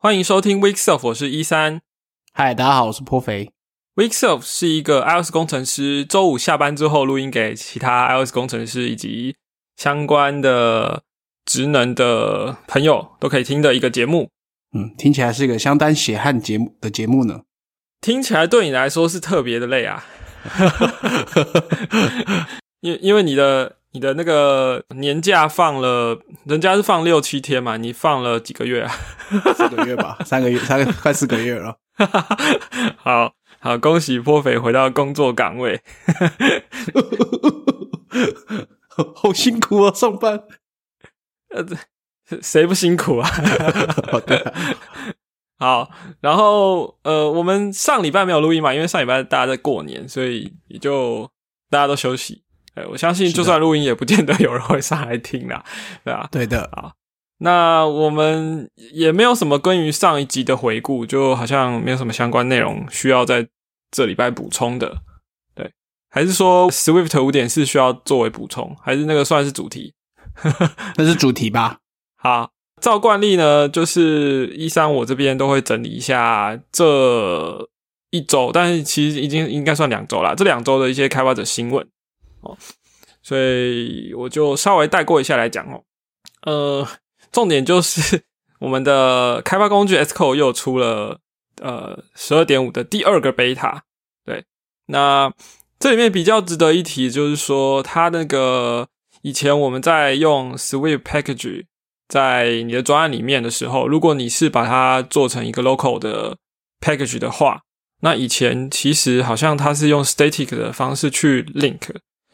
欢迎收听 Weekself，我是一三。嗨，大家好，我是颇肥。Weekself 是一个 iOS 工程师周五下班之后录音给其他 iOS 工程师以及相关的职能的朋友都可以听的一个节目。嗯，听起来是一个相当血汗节目的节目呢。听起来对你来说是特别的累啊，因因为你的。你的那个年假放了，人家是放六七天嘛，你放了几个月啊？四个月吧，三个月，三个快四个月了。好好，恭喜颇肥回到工作岗位，好辛苦啊，上班。呃，谁不辛苦啊？好，然后呃，我们上礼拜没有录音嘛，因为上礼拜大家在过年，所以也就大家都休息。我相信，就算录音，也不见得有人会上来听啦，对啊，对的啊。那我们也没有什么关于上一集的回顾，就好像没有什么相关内容需要在这礼拜补充的。对，还是说 Swift 五点四需要作为补充，还是那个算是主题？那是主题吧。好，照惯例呢，就是一三我这边都会整理一下这一周，但是其实已经应该算两周啦，这两周的一些开发者新闻。哦，所以我就稍微带过一下来讲哦。呃，重点就是 我们的开发工具 s c o 又出了呃十二点五的第二个 beta。对，那这里面比较值得一提就是说，它那个以前我们在用 Swift package 在你的专案里面的时候，如果你是把它做成一个 local 的 package 的话，那以前其实好像它是用 static 的方式去 link。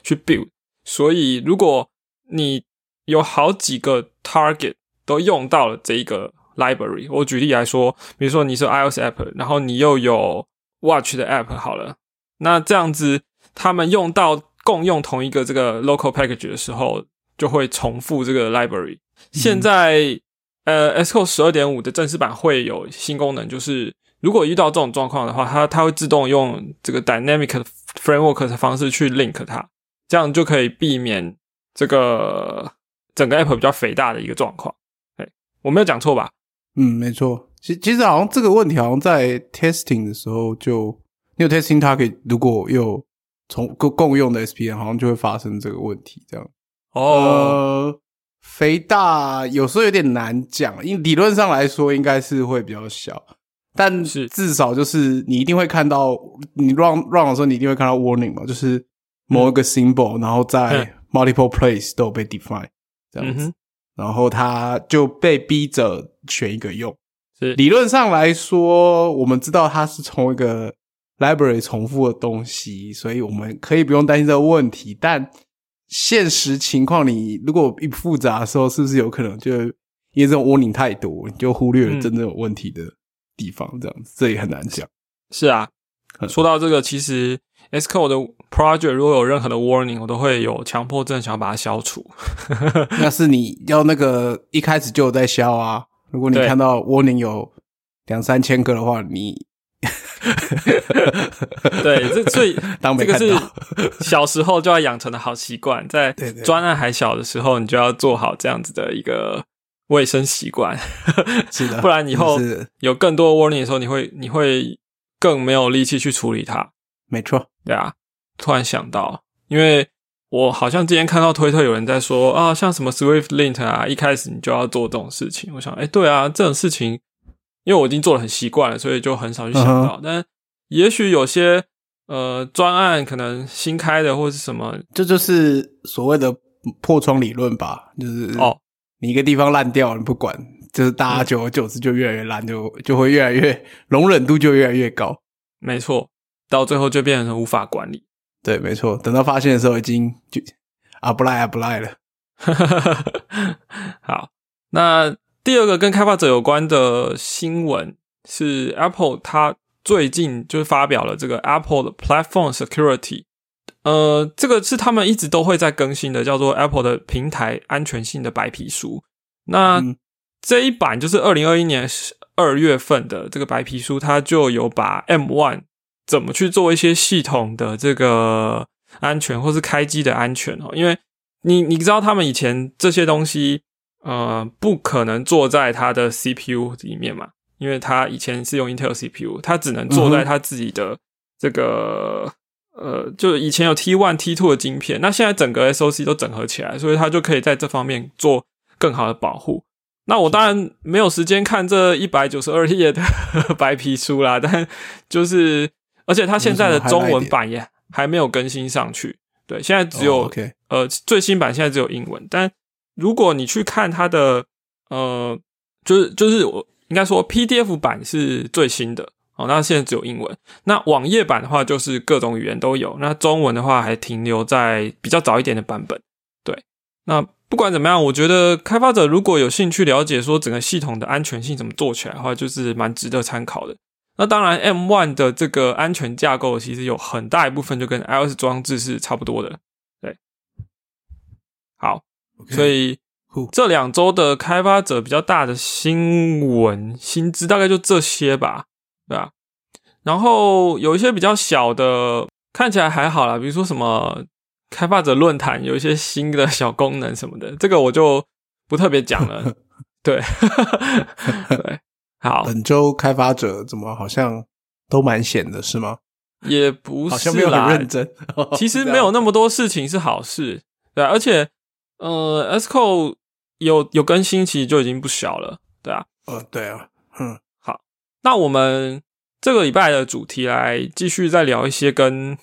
去 build，所以如果你有好几个 target 都用到了这一个 library，我举例来说，比如说你是 iOS app，然后你又有 watch 的 app，好了，那这样子他们用到共用同一个这个 local package 的时候，就会重复这个 library。现在呃，Xcode 十二点五的正式版会有新功能，就是如果遇到这种状况的话，它它会自动用这个 dynamic framework 的方式去 link 它。这样就可以避免这个整个 app 比较肥大的一个状况。哎，我没有讲错吧？嗯，没错。其其实好像这个问题好像在 testing 的时候就，你有 testing 它可以如果有从共共用的 SPN，好像就会发生这个问题。这样哦，肥大有时候有点难讲，因理论上来说应该是会比较小，但是至少就是你一定会看到你 run run 的时候，你一定会看到 warning 嘛，就是。某一个 symbol，然后在 multiple place 都有被 define 这样子，然后他就被逼着选一个用。是理论上来说，我们知道它是从一个 library 重复的东西，所以我们可以不用担心这个问题。但现实情况，你如果一复杂的时候，是不是有可能就因为这种 warning 太多，你就忽略了真正有问题的地方？这样子，这也很难讲。是啊，说到这个，其实。S Code 的 project 如果有任何的 warning，我都会有强迫症，想要把它消除。那是你要那个一开始就有在消啊。如果你看到 warning 有两三千个的话，你 对这最 当这个是小时候就要养成的好习惯，在专案还小的时候，你就要做好这样子的一个卫生习惯。是的，不然以后有更多 warning 的时候，你会你会更没有力气去处理它。没错。对啊，突然想到，因为我好像之前看到推特有人在说啊，像什么 Swift Lint 啊，一开始你就要做这种事情。我想，哎，对啊，这种事情，因为我已经做的很习惯了，所以就很少去想到。但也许有些呃专案可能新开的或是什么，这就是所谓的破窗理论吧？就是哦，你一个地方烂掉，你不管，就是大家久而久之就越来越烂，就就会越来越容忍度就越来越高。没错。到最后就变成无法管理，对，没错。等到发现的时候，已经就啊不赖啊不赖了。好，那第二个跟开发者有关的新闻是 Apple，它最近就是发表了这个 Apple 的 Platform Security，呃，这个是他们一直都会在更新的，叫做 Apple 的平台安全性的白皮书。那这一版就是二零二一年二月份的这个白皮书，它就有把 M One。怎么去做一些系统的这个安全，或是开机的安全哦？因为你你知道，他们以前这些东西，呃，不可能做在它的 CPU 里面嘛。因为他以前是用 Intel CPU，他只能做在他自己的这个呃，就以前有 T one T two 的晶片，那现在整个 SOC 都整合起来，所以他就可以在这方面做更好的保护。那我当然没有时间看这一百九十二页的 白皮书啦，但就是而且它现在的中文版也还没有更新上去，对，现在只有呃最新版现在只有英文，但如果你去看它的呃，就是就是我应该说 PDF 版是最新的哦，那现在只有英文，那网页版的话就是各种语言都有，那中文的话还停留在比较早一点的版本，对，那。不管怎么样，我觉得开发者如果有兴趣了解说整个系统的安全性怎么做起来的话，就是蛮值得参考的。那当然，M One 的这个安全架构其实有很大一部分就跟 iOS 装置是差不多的。对，好，所以这两周的开发者比较大的新闻薪资大概就这些吧，对吧？然后有一些比较小的，看起来还好啦，比如说什么。开发者论坛有一些新的小功能什么的，这个我就不特别讲了。对，对，好。本周开发者怎么好像都蛮闲的，是吗？也不是，好像没有很认真。其实没有那么多事情是好事，对。而且，呃，Sco 有有更新，其实就已经不小了，对啊。呃，对啊。嗯，好。那我们这个礼拜的主题来继续再聊一些跟。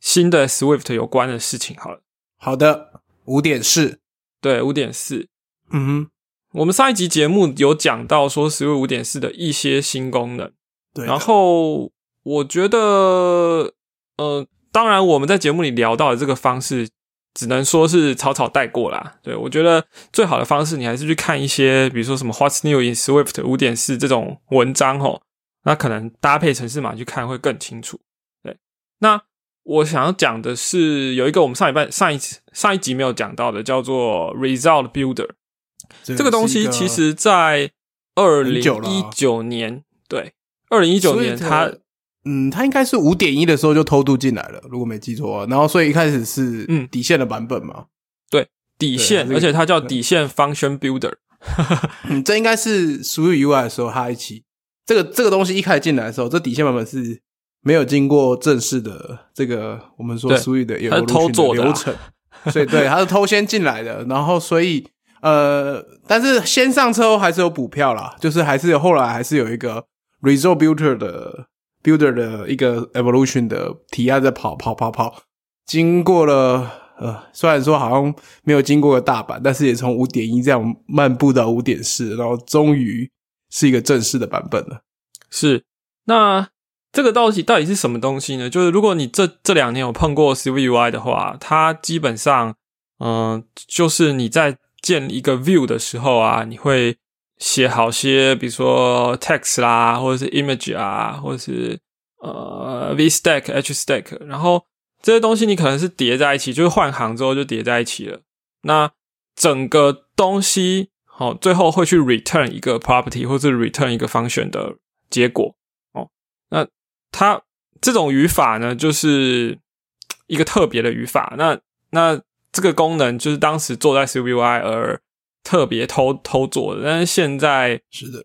新的 Swift 有关的事情，好了，好的，五点四，对，五点四，嗯哼，我们上一集节目有讲到说 Swift 五点四的一些新功能，对，然后我觉得，呃，当然我们在节目里聊到的这个方式，只能说是草草带过啦。对我觉得最好的方式，你还是去看一些，比如说什么 What's New in Swift 五点四这种文章哦，那可能搭配城市码去看会更清楚。对，那。我想要讲的是，有一个我们上一半上一上一集没有讲到的，叫做 Result Builder。这个东西其实，在二零一九年，对，二零一九年，它，嗯，它应该是五点一的时候就偷渡进来了，如果没记错。然后，所以一开始是嗯底线的版本嘛，对，底线，而且它叫底线 Function Builder。嗯，这应该是属于 UI 的时候，它一起这个这个东西一开始进来的时候，这底线版本是。没有经过正式的这个我们说俗语的有偷做流程，所以对，他是偷先进来的，然后所以呃，但是先上车后还是有补票啦，就是还是有后来还是有一个 result builder 的 builder 的一个 evolution 的提案在跑跑跑跑，经过了呃，虽然说好像没有经过个大版，但是也从五点一这样漫步到五点四，然后终于是一个正式的版本了。是。那。这个到底到底是什么东西呢？就是如果你这这两年有碰过 CVUI 的话，它基本上，嗯，就是你在建一个 view 的时候啊，你会写好些，比如说 text 啦，或者是 image 啊，或者是呃 vstack、hstack，然后这些东西你可能是叠在一起，就是换行之后就叠在一起了。那整个东西好，最后会去 return 一个 property 或者 return 一个 function 的结果，它这种语法呢，就是一个特别的语法。那那这个功能就是当时做在 CVI 而特别偷偷做的。但是现在是的，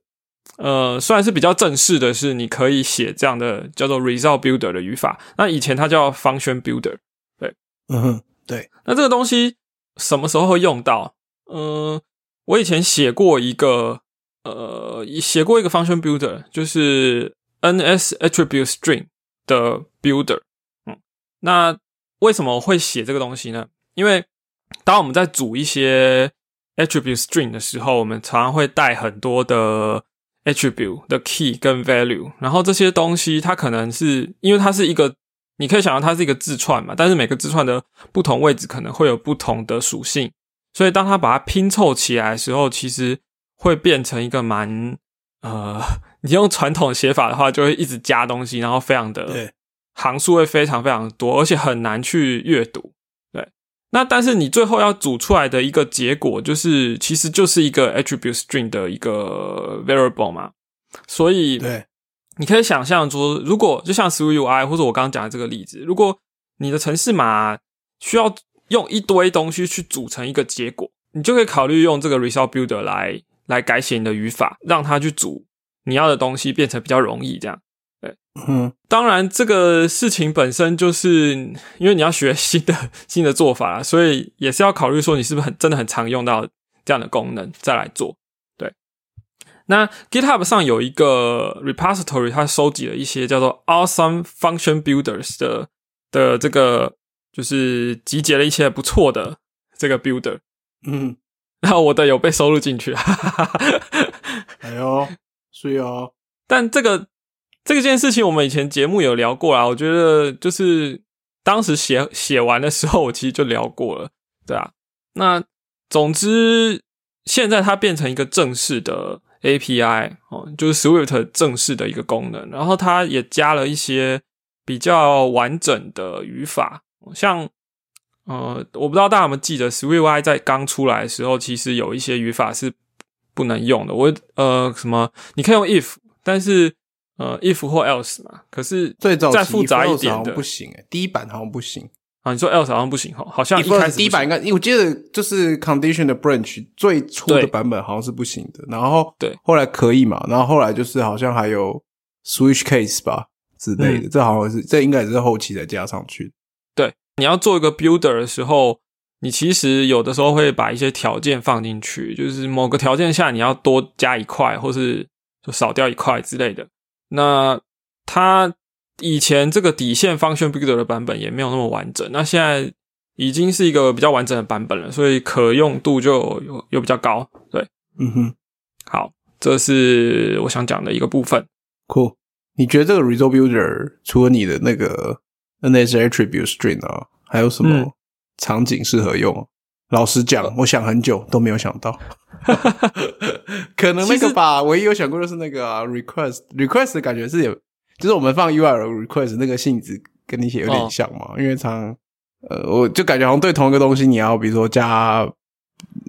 呃，虽然是比较正式的，是你可以写这样的叫做 Result Builder 的语法。那以前它叫 Function Builder。对，嗯哼，对。那这个东西什么时候会用到？嗯，我以前写过一个，呃，写过一个 Function Builder，就是。NS attribute string 的 builder，嗯，那为什么会写这个东西呢？因为当我们在组一些 attribute string 的时候，我们常常会带很多的 attribute 的 key 跟 value，然后这些东西它可能是因为它是一个，你可以想象它是一个字串嘛，但是每个字串的不同位置可能会有不同的属性，所以当它把它拼凑起来的时候，其实会变成一个蛮呃。你用传统写法的话，就会一直加东西，然后非常的行数会非常非常多，而且很难去阅读。对，那但是你最后要组出来的一个结果，就是其实就是一个 attribute string 的一个 variable 嘛。所以，对，你可以想象说，如果就像 SwiftUI 或者我刚刚讲的这个例子，如果你的城市码需要用一堆东西去组成一个结果，你就可以考虑用这个 result builder 来来改写你的语法，让它去组。你要的东西变成比较容易这样。对，嗯当然这个事情本身就是因为你要学新的新的做法啦，所以也是要考虑说你是不是很真的很常用到这样的功能再来做。对，那 GitHub 上有一个 repository，它收集了一些叫做 Awesome Function Builders 的的这个，就是集结了一些不错的这个 builder。嗯，然后我的有被收录进去，哎呦，对啊，但这个这件事情我们以前节目有聊过啊。我觉得就是当时写写完的时候，我其实就聊过了，对啊。那总之，现在它变成一个正式的 API 哦，就是 Swift 正式的一个功能，然后它也加了一些比较完整的语法，像。呃，我不知道大家有没有记得 Swift I 在刚出来的时候，其实有一些语法是不能用的。我呃，什么你可以用 if，但是呃，if 或 else 嘛。可是最早再复杂一点的好像不行诶，第一版好像不行啊。你说 else 好像不行哈，好像一开始第一版应该，因为我记得就是 condition 的 branch 最初的版本好像是不行的，然后对后来可以嘛，然后后来就是好像还有 switch case 吧之类的，嗯这好像是这应该也是后期才加上去的。你要做一个 builder 的时候，你其实有的时候会把一些条件放进去，就是某个条件下你要多加一块，或是就少掉一块之类的。那它以前这个底线 function builder 的版本也没有那么完整，那现在已经是一个比较完整的版本了，所以可用度就有有比较高。对，嗯哼好，这是我想讲的一个部分。，cool。你觉得这个 result builder 除了你的那个 NS attribute string 啊，还有什么嗯场景适合用？老实讲，我想很久都没有想到。可能那个吧，唯一有想过就是那个、啊、request request 的感觉是有，就是我们放 URL request 那个性质跟你写有哦点像嘛，因为常呃，我就感觉好像对同一个东西，你要比如说加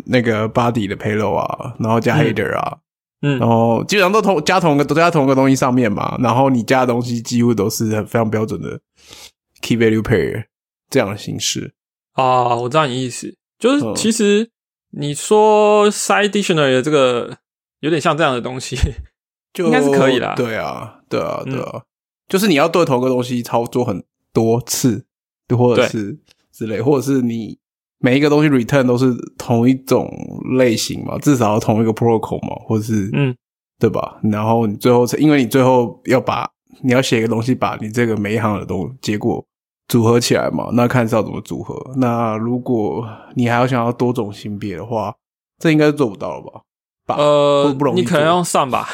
那个 body 的 payload 啊，然后加嗯 header 啊，嗯然后基本上都同加同一个都加同一个东西上面嘛，然后你加的东西几乎都是很非常标准的 key value pair 这样的形式。啊，我知道你意思，就是嗯。其实你说 side dictionary 的这个有点像这样的东西，就应该是可以啦。对啊，对啊，嗯对啊，就是你要对同一个东西操作很多次，或者是之类，或者是你每一个东西 return 都是同一种类型嘛，至少要同一个 protocol 嘛，或者是嗯，对吧？然后你最后因为你最后要把你要写一个东西，把你这个每一行的东结果组合起来嘛，那看是要怎么组合。那如果你还要想要多种性别的话，这应该是做不到了吧？吧呃不不容易你可能要用上吧，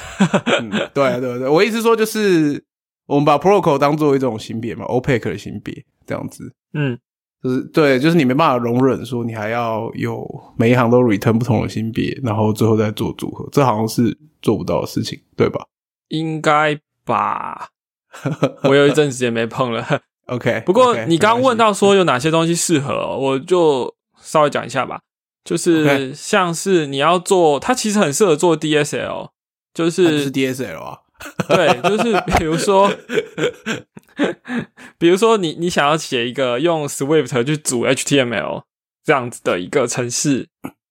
嗯，对啊对啊对啊，我意思说就是我们把 protocol 当做一种性别嘛，opaque 的性别这样子，嗯，就是对，就是你没办法容忍说你还要有每一行都 return 不同的性别，然后最后再做组合，这好像是做不到的事情，对吧？应该吧。我有一阵子也没碰了，？OK，不过你刚刚问到说有哪些东西适合哦，我就稍微讲一下吧。就是像是你要做，它其实很适合做 DSL，就是是 DSL 啊，对，就是比如说，比如说你你想要写一个用 Swift 去组 HTML 这样子的一个程式，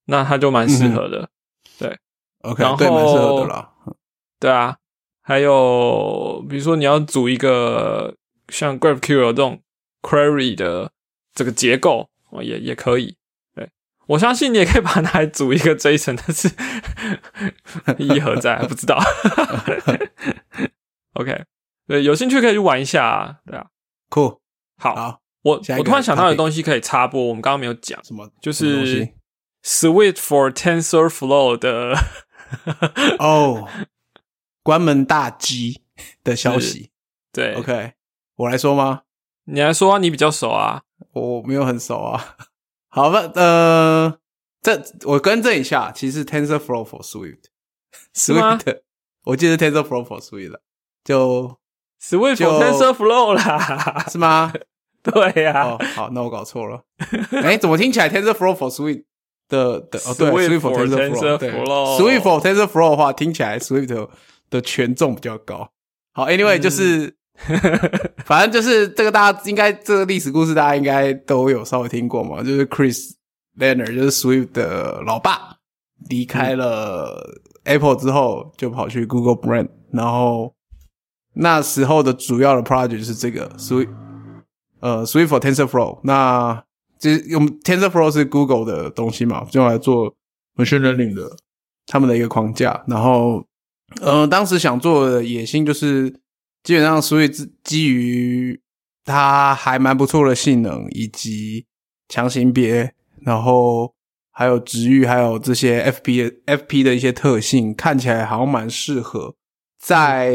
那它就蛮适合的。对 OK，然后对，蛮适合的啦。对啊，还有比如说你要组一个像 GraphQL 这种 query 的这个结构，哦，也也可以。对我相信你也可以把它拿来组一个 JSON，但是 意义何在？不知道。OK，对，有兴趣可以去玩一下啊。对啊，Cool，好，好，我我突然想到的东西可以插播，我们刚刚没有讲，什么就是 Swift for TensorFlow 的哦，关门大吉的消息。对 OK，我来说吗？你来说啊，你比较熟啊。我没有很熟啊。好吧，呃，这我更正一下，其实是 TensorFlow for Swift，是吗 Swift，我记得是 TensorFlow for Swift 了，就 Swift TensorFlow 啦，是吗？对呀、哦，好，那我搞错了。哎，怎么听起来 TensorFlow for Swift 的的哦，对 Swift，Swift for for TensorFlow，对 TensorFlow Swift for TensorFlow 的话，听起来 Swift 的权重比较高。好，Anyway，嗯就是。反正就是这个，大家应该这个历史故事，大家应该都有稍微听过嘛。就是 Chris Lerner，就是 Swift 的老爸，离开了 Apple 之后，就跑去 Google Brand 然后那时候的主要的 project 是这个 Swift，呃，Swift for TensorFlow。那就是用 TensorFlow 是 Google 的东西嘛，用来做 machine learning 的他们的一个框架。然后，呃，当时想做的野心就是，基本上 Swift 基于它还蛮不错的性能以及强行别，然后。还有值域，还有这些 FP FP 的一些特性，看起来好像蛮适合在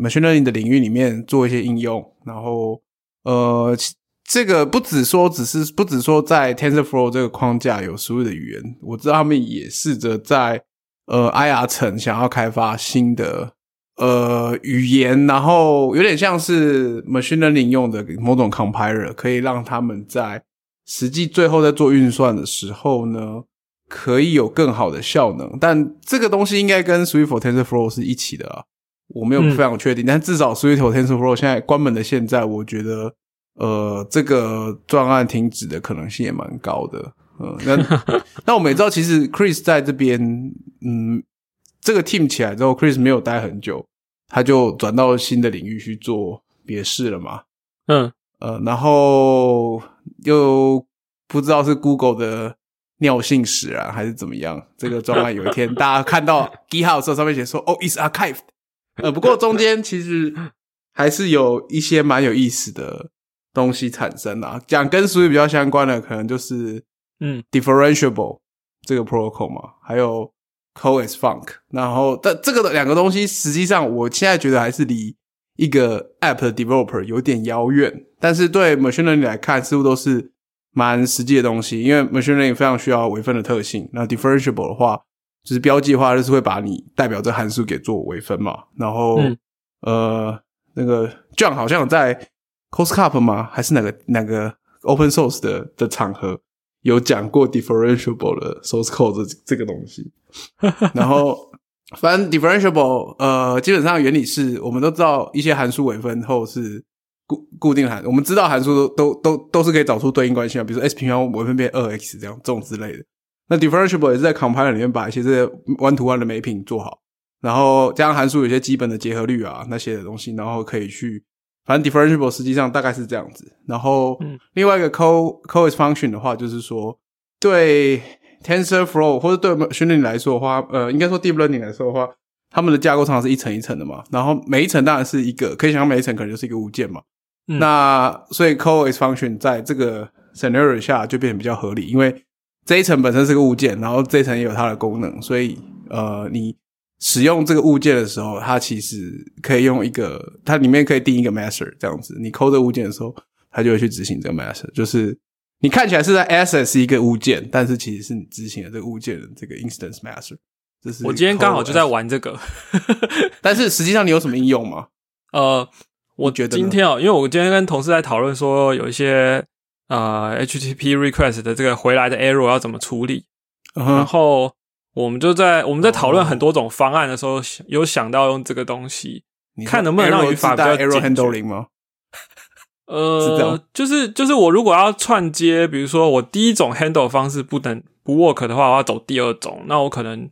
machine learning 的领域里面做一些应用。然后，呃，这个不只说只是不只说在 TensorFlow 这个框架有所有的语言，我知道他们也试着在呃 IR 层想要开发新的呃语言，然后有点像是 machine learning 用的某种 compiler，可以让他们在实际最后在做运算的时候呢，可以有更好的效能，但这个东西应该跟 Swift for TensorFlow 是一起的啊，我没有非常确定，但至少 Swift for TensorFlow 现在关门的现在，我觉得呃这个专案停止的可能性也蛮高的，嗯，那 那我们也知道，其实 Chris 在这边，嗯，这个 team 起来之后，Chris 没有待很久，他就转到新的领域去做别事了嘛，嗯。呃，然后又不知道是 Google 的尿性使然还是怎么样，这个专案有一天 大家看到 GitHub 时候，上面写说“哦，is archived”。呃，不过中间其实还是有一些蛮有意思的东西产生啊。讲跟 Swift 比较相关的，可能就是嗯，differentiable 这个 protocol 嘛，还有 CoreFunk。然后，但这个两个东西，实际上我现在觉得还是离。一个 App 的 Developer 有点遥远，但是对 Machine Learning 来看，似乎都是蛮实际的东西。因为 Machine Learning 非常需要微分的特性，那 Differentiable 的话，就是标记的话，就是会把你代表这函数给做微分嘛。然后，呃，那个 John 好像在 c o s c u p 吗？还是哪个哪个 Open Source 的的场合有讲过 Differentiable 的 Source Code 这这个东西？然后。反正 differentiable，呃，基本上原理是我们都知道，一些函数微分后是固固定函，我们知道函数都都都都是可以找出对应关系啊，比如说 s 平方微分变二 x 这样这种之类的。那 differentiable 也是在 compiler 里面把一些这些 one to one 的美品做好，然后加上函数有些基本的结合律啊那些的东西，然后可以去，反正 differentiable 实际上大概是这样子。然后另外一个 co co is function 的话，就是说对。TensorFlow 或者对 machine learning 来说的话，呃，应该说 deep learning 来说的话，他们的架构常常是一层一层的嘛。然后每一层当然是一个，可以想象每一层可能就是一个物件嘛。那所以 call is function 在这个 scenario 下就变得比较合理，因为这一层本身是个物件，然后这一层也有它的功能，所以呃，你使用这个物件的时候，它其实可以用一个，它里面可以定一个 master 这样子。你 call 这物件的时候，它就会去执行这个 master，就是。你看起来是在 access 一个物件，但是其实是你执行了这个物件的这个 instance master。这是我今天刚好就在玩这个，但是实际上你有什么应用吗？呃，我觉得今天哦，因为我今天跟同事在讨论说，有一些呃 HTTP request 的这个回来的 error 要怎么处理，然后我们就在我们在讨论很多种方案的时候，有想到用这个东西，看能不能让语法比较 error handling 吗？呃，就是就是我如果要串接，比如说我第一种 handle 方式不能不 work 的话，我要走第二种，那我可能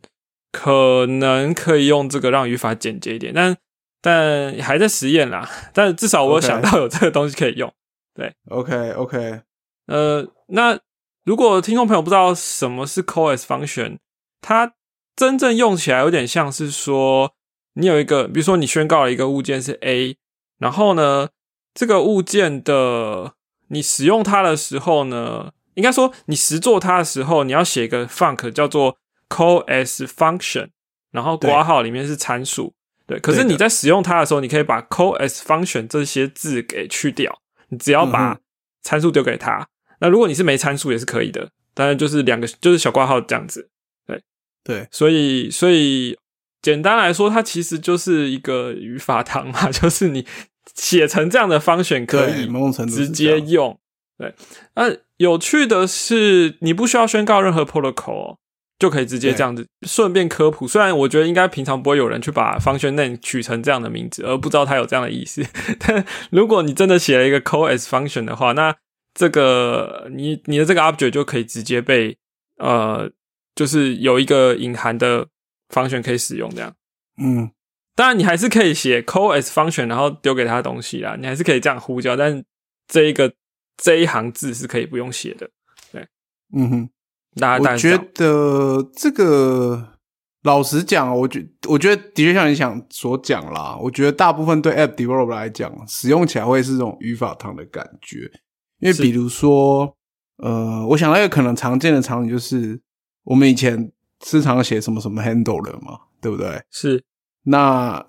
可能可以用这个让语法简洁一点，但但还在实验啦。但至少我有想到有这个东西可以用。对，OK OK。呃，那如果听众朋友不知道什么是 cos function，它真正用起来有点像是说，你有一个，比如说你宣告了一个物件是 A，然后呢？这个物件的你使用它的时候呢，应该说你实做它的时候，你要写一个 func 叫做 call as function，然后括号里面是参数。对，可是你在使用它的时候，你可以把 call as function 这些字给去掉，你只要把参数丢给他。那如果你是没参数也是可以的，当然就是两个就是小括号这样子。对对，所以所以简单来说，它其实就是一个语法堂嘛，就是你。写成这样的方选可以直接用，对。那有趣的是，你不需要宣告任何 protocol 就可以直接这样子。顺便科普，虽然我觉得应该平常不会有人去把方选 name 取成这样的名字，而不知道它有这样的意思。但如果你真的写了一个 call as function 的话，那这个你你的这个 object 就可以直接被呃，就是有一个隐含的方选可以使用这样。嗯。当然你还是可以写 call as function，然后丢给他东西啦，你还是可以这样呼叫，但这一个这一行字是可以不用写的。对，嗯哼，大家我觉得这个。老实讲，我觉我觉得的确像你想所讲啦。我觉得大部分对 App Developer 来讲，使用起来会是这种语法堂的感觉。因为比如说，呃，我想到一个可能常见的场景，就是我们以前时常写什么什么 Handle 了嘛，对不对？是。那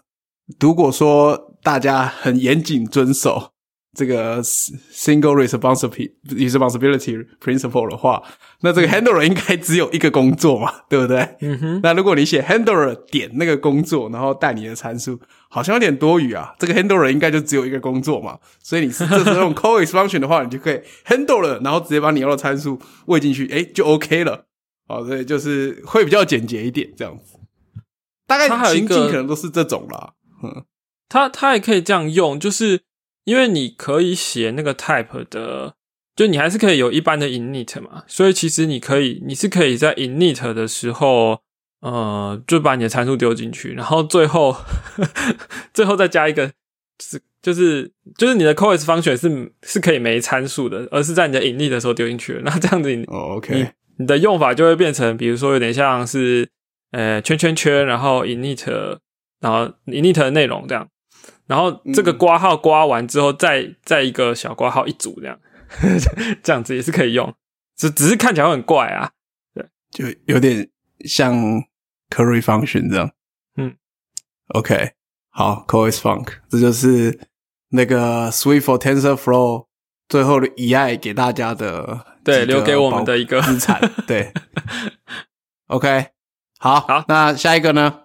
如果说大家很严谨遵守。这个 single responsibility responsibility principle 的话，那这个 handler 应该只有一个工作嘛，对不对？嗯哼。那如果你写 handler 点那个工作，然后带你的参数，好像有点多余啊。这个 handler 应该就只有一个工作嘛，所以你是这时候用 call expansion 的话，你就可以 handler，然后直接把你要的参数喂进去，哎，就 OK 了。好，所以就是会比较简洁一点，这样子。大概情境可能都是这种啦。嗯，它它也可以这样用，就是。因为你可以写那个 type 的，就你还是可以有一般的 init 嘛，所以其实你可以，你是可以在 init 的时候，呃，就把你的参数丢进去，然后最后 最后再加一个，是就是就是你的 call function 是是可以没参数的，而是在你的 init 的时候丢进去那这样子，哦，OK，你的用法就会变成，比如说有点像是呃圈圈圈，然后 init，然后 init 的内容这样。然后这个刮号刮完之后，再再一个小刮号一组，这样这样子也是可以用，只只是看起来会很怪啊，对，就有点像 curry function 这样，嗯，OK，好，call is funk，这就是那个 Swift for TensorFlow 最后的遗爱给大家的，对，留给我们的一个资产，对，OK，好，好，那下一个呢？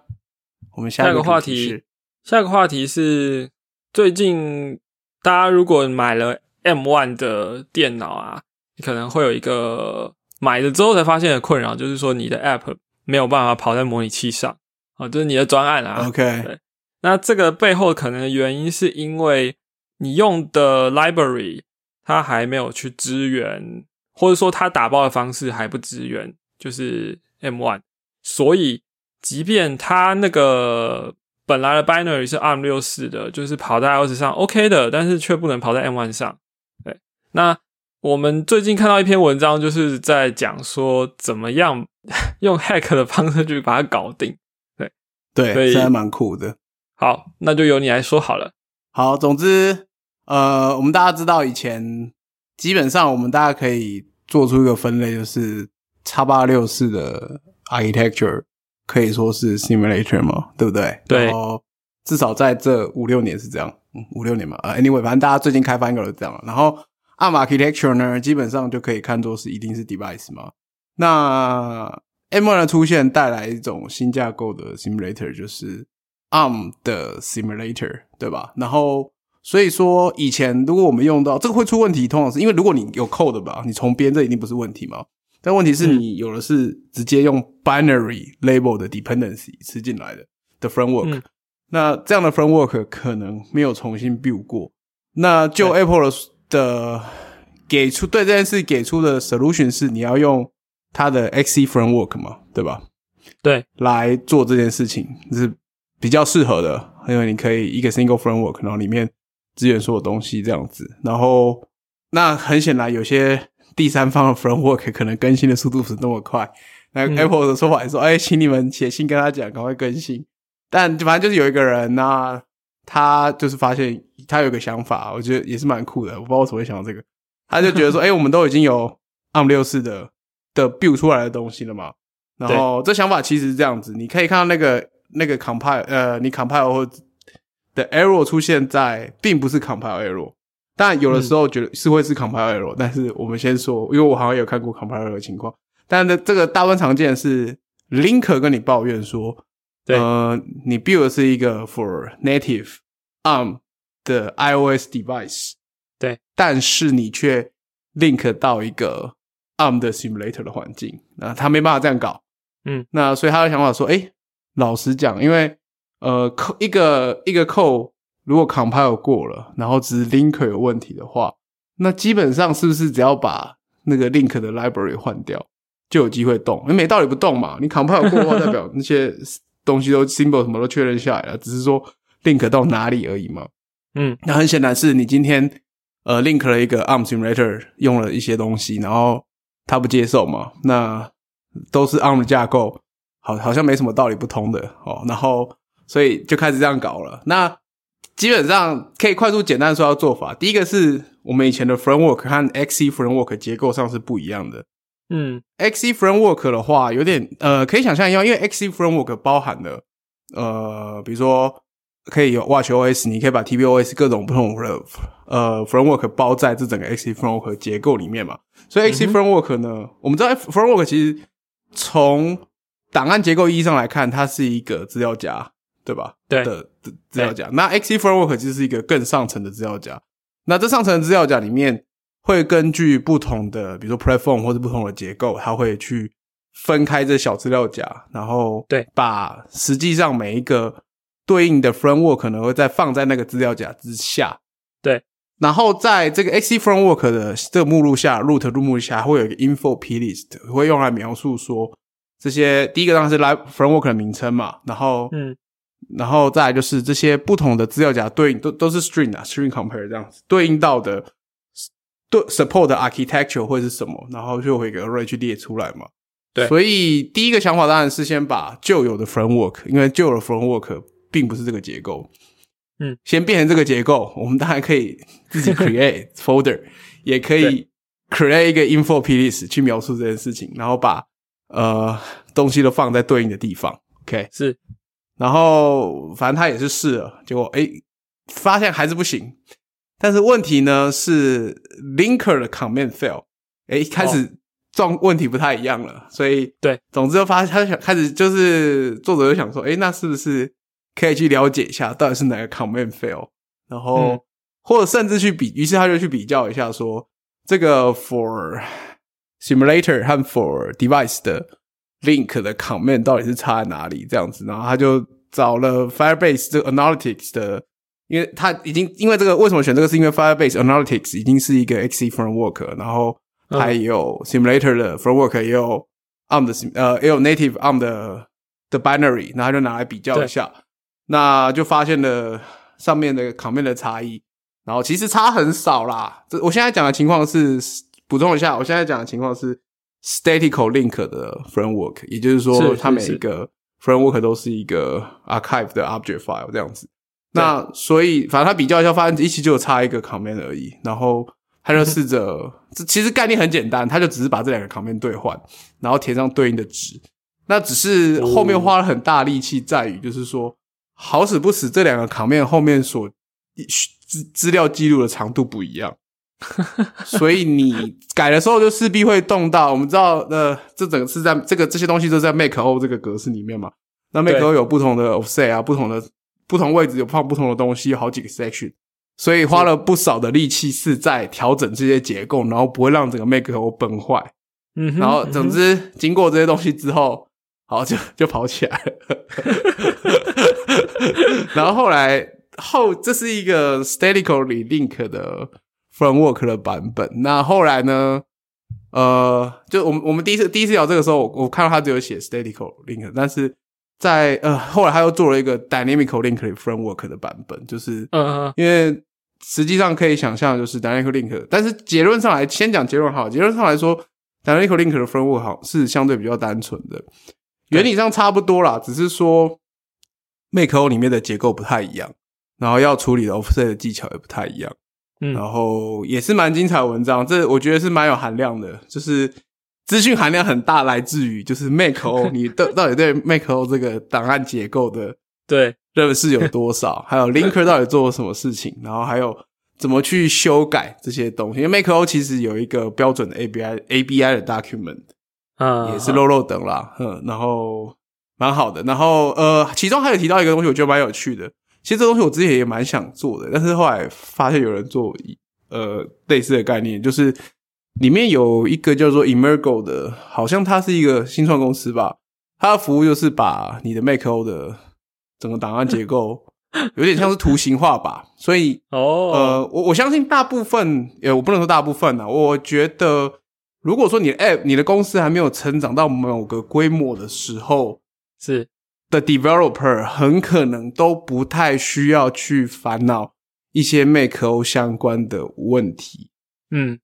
我们下一个话题。下一个话题是，最近大家如果买了 M One 的电脑啊，你可能会有一个买了之后才发现的困扰，就是说你的 App 没有办法跑在模拟器上啊，就是你的专案啊。OK，对，那这个背后可能的原因是因为你用的 Library 它还没有去支援，或者说它打包的方式还不支援，就是 M One，所以即便它那个。本来的 binary 是 ARM 六四的，就是跑在 iOS 上 OK 的，但是却不能跑在 M one 上。对，那我们最近看到一篇文章，就是在讲说怎么样 用 hack 的方式去把它搞定。对，对，这还蛮酷的。好，那就由你来说好了。好，总之，呃，我们大家知道以前基本上我们大家可以做出一个分类，就是叉八六四的 architecture。可以说是 simulator 嘛，对不对？对。然后至少在这五六年是这样，嗯，五六年嘛。呃，anyway，反正大家最近开发应该都这样了。然后 ARM architecture 呢，基本上就可以看作是一定是 device 嘛。那 M1 的出现带来一种新架构的 simulator，就是 ARM 的 simulator，对吧？然后所以说以前如果我们用到这个会出问题，通常是因为如果你有 code 吧，你重编这一定不是问题嘛。但问题是你有的是直接用 binary label 的 dependency 吃进来的的 framework，那这样的 framework 可能没有重新 build 过。那就 Apple 的给出对这件事给出的 solution 是你要用它的 Xe framework 嘛，对吧？对，来做这件事情是比较适合的，因为你可以一个 single framework，然后里面支援所有东西这样子。然后那很显然有些。第三方的 framework 可能更新的速度不是那么快。那 Apple 的说法是说：“哎，请你们写信跟他讲，赶快更新。”但反正就是有一个人那他就是发现他有个想法，我觉得也是蛮酷的。我不知道为什么会想到这个，他就觉得说：“ 哎，我们都已经有 ARM 六四的的 build 出来的东西了嘛。”然后这想法其实是这样子，你可以看到那个那个 compile 呃，你 compile 或的 error 出现在，并不是 compile error。但有的时候觉得是会是 compile error，但是我们先说，因为我好像有看过 compile error 的情况。但是这个大部分常见是 linker 跟你抱怨说，呃，你 build 是一个 for native ARM 的 iOS device，对，但是你却 link 到一个 ARM 的 simulator 的环境，那他没办法这样搞。嗯，那所以他的想法说，哎，老实讲，因为呃，扣一个一个扣。如果 compile 过了，然后只是 linker 有问题的话，那基本上是不是只要把那个 link 的 library 换掉，就有机会动？没道理不动嘛？你 compile 过的话，代表那些东西都 symbol 什么都确认下来了，只是说 link 到哪里而已嘛。嗯，那很显然是你今天呃 link 了一个 ARM simulator 用了一些东西，然后他不接受嘛，那都是 ARM 的架构，好好像没什么道理不通的哦，然后所以就开始这样搞了。那基本上可以快速简单说到做法，第一个是我们以前的 framework 和 XC framework 结构上是不一样的。嗯 XC framework 的话，有点呃，可以想象一下，因为 XC framework 包含了呃，比如说可以有 WatchOS，你可以把 tvOS 各种不同的呃 framework 包在这整个 XC framework 结构里面嘛。所以 XC framework 呢，我们知道 framework 其实从档案结构意义上来看，它是一个资料夹，对吧？对的的资料夹。那 XC framework 就是一个更上层的资料夹。那这上层的资料夹里面。会根据不同的，比如说 platform 或者不同的结构，它会去分开这小资料夹，然后对把实际上每一个对应的 framework 可能会再放在那个资料夹之下，对，然后在这个 XC framework 的这个目录下，root 目录下会有一个 info plist，会用来描述说这些第一个当然是 live framework 的名称嘛，然后嗯，然后再来就是这些不同的资料夹对应都都是 string 啊，string compare 这样子对应到的。对 support 的 architecture 会是什么，然后就会给 array 去列出来嘛。对，所以第一个想法当然是先把旧有的 framework，因为旧有的 framework 并不是这个结构，嗯，先变成这个结构，我们当然可以自己 create folder，也可以 create 一个 info plist 去描述这件事情，然后把呃东西都放在对应的地方。OK，是，然后反正他也是试了，结果哎发现还是不行。但是问题呢是 linker 的 command fail，哎，开始状问题不太一样了，所以对，总之就发他就想开始就是作者就想说，哎，那是不是可以去了解一下到底是哪个 command fail，然后、或者甚至去比，于是他就去比较一下说这个 for simulator 和 for device 的 link 的 comment 到底是差在哪里这样子，然后他就找了 Firebase 这个 analytics 的。因为他已经，因为这个为什么选这个？是因为 Firebase Analytics 已经是一个 XC framework，然后还有 Simulator 的 framework，也有 ARM 的呃，也有 Native ARM 的的 binary，然后就拿来比较一下，那就发现了上面的 comment 的差异，然后其实差很少啦。这我现在讲的情况是补充一下，我现在讲的情况是 statical link 的 framework，也就是说，它每一个 framework 都是一个 archive 的 object file 这样子。那所以，反正他比较一下，发现一期就差一个 command 而已。然后他就试着，这其实概念很简单，他就只是把这两个 command 兑换，然后填上对应的值。那只是后面花了很大力气，在于就是说，好死不死，这两个 command 后面所资资料记录的长度不一样，所以你改的时候就势必会动到。我们知道，呃，这整个是在这个这些东西都在 make o 这个格式里面嘛。那 make o 有不同的 offset 啊，不同的。不同位置有放不同的东西，有好几个 section，所以花了不少的力气是在调整这些结构，然后不会让整个 make o 崩坏。嗯，然后总之经过这些东西之后，好就就跑起来了。然后后来后这是一个 statically link 的 framework 的版本。那后来呢？呃，就我们我们第一次第一次聊这个时候，我我看到他只有写 statical link，但是。在呃，后来他又做了一个 dynamic link framework 的版本，就是嗯，因为实际上可以想象，就是 dynamic link，但是结论上来，先讲结论好。结论上来说，dynamic link 的 framework 好是相对比较单纯的，原理上差不多啦，只是说 make o 里面的结构不太一样，然后要处理的 offset 的技巧也不太一样，嗯，然后也是蛮精彩的文章，这我觉得是蛮有含量的，就是。资讯含量很大，来自于就是 Make-O，你到到底对 Make-O 这个档案结构的对认识有多少？还有 Linker 到底做了什么事情？然后还有怎么去修改这些东西？因为 Make-O 其实有一个标准的 ABI ABI 的 document，啊，也是漏漏等啦，嗯，然后蛮好的。然后呃，其中还有提到一个东西，我觉得蛮有趣的。其实这东西我之前也蛮想做的，但是后来发现有人做呃类似的概念，就是。里面有一个叫做 Emergo 的，好像它是一个新创公司吧。它的服务就是把你的 Make-O 的整个档案结构 有点像是图形化吧。所以，哦，呃，我我相信大部分，呃，我不能说大部分啊。我觉得，如果说你的 App、你的公司还没有成长到某个规模的时候，是的 developer 很可能都不太需要去烦恼一些 Make O 相关的问题。嗯，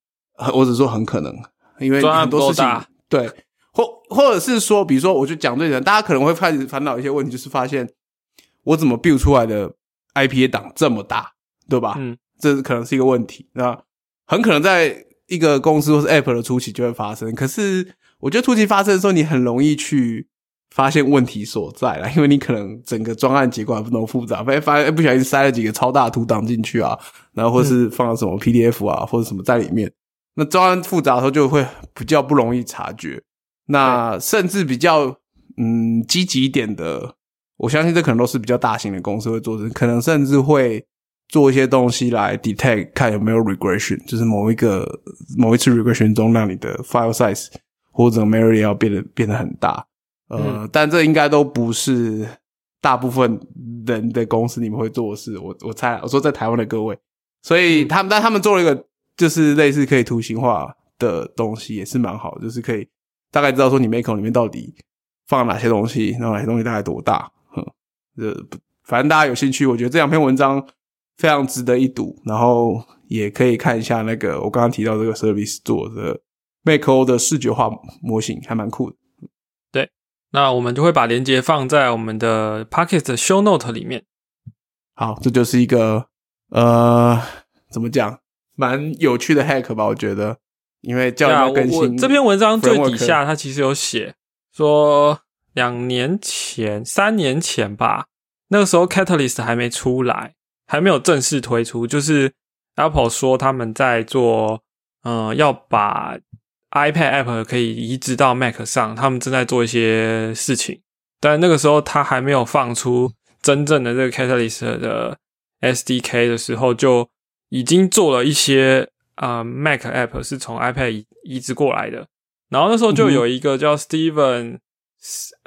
我只说很可能，因为很多事情对，或或者是说，比如说，我就讲对人，大家可能会开始烦恼一些问题，就是发现我怎么 build 出来的 IPA 档这么大，对吧？嗯，这可能是一个问题。那很可能在一个公司或是 App 的初期就会发生。可是，我觉得初期发生的时候，你很容易去。发现问题所在了，因为你可能整个专案结构不那么复杂，发现发现不小心塞了几个超大图档进去啊，然后或是放了什么 PDF 啊或者什么在里面，那专案复杂的时候就会比较不容易察觉。那甚至比较嗯积极一点的，我相信这可能都是比较大型的公司会做的，可能甚至会做一些东西来 detect 看有没有 regression，就是某一个某一次 regression 中让你的 file size 或者 memory 要变得变得很大。呃，但这应该都不是大部分人的公司你们会做的事。我我猜，我说在台湾的各位，所以他们但他们做了一个就是类似可以图形化的东西，也是蛮好，就是可以大概知道说你 Make 里面到底放了哪些东西，然后哪些东西大概多大。哼，这反正大家有兴趣，我觉得这两篇文章非常值得一读，然后也可以看一下那个我刚刚提到这个 Service 做的 Make 的视觉化模型，还蛮酷的。那我们就会把链接放在我们的 Pocket Show Note 里面。好，这就是一个呃，怎么讲，蛮有趣的 Hack 吧？我觉得，因为教要更新。这篇文章最底下，它其实有写说，两年前、三年前吧，那个时候 Catalyst 还没出来，还没有正式推出，就是 Apple 说他们在做，嗯，要把。iPad App 可以移植到 Mac 上，他们正在做一些事情，但那个时候他还没有放出真正的这个 Catalyst 的 SDK 的时候，就已经做了一些啊 Mac App 是从 iPad 移移植过来的。然后那时候就有一个叫 Steven，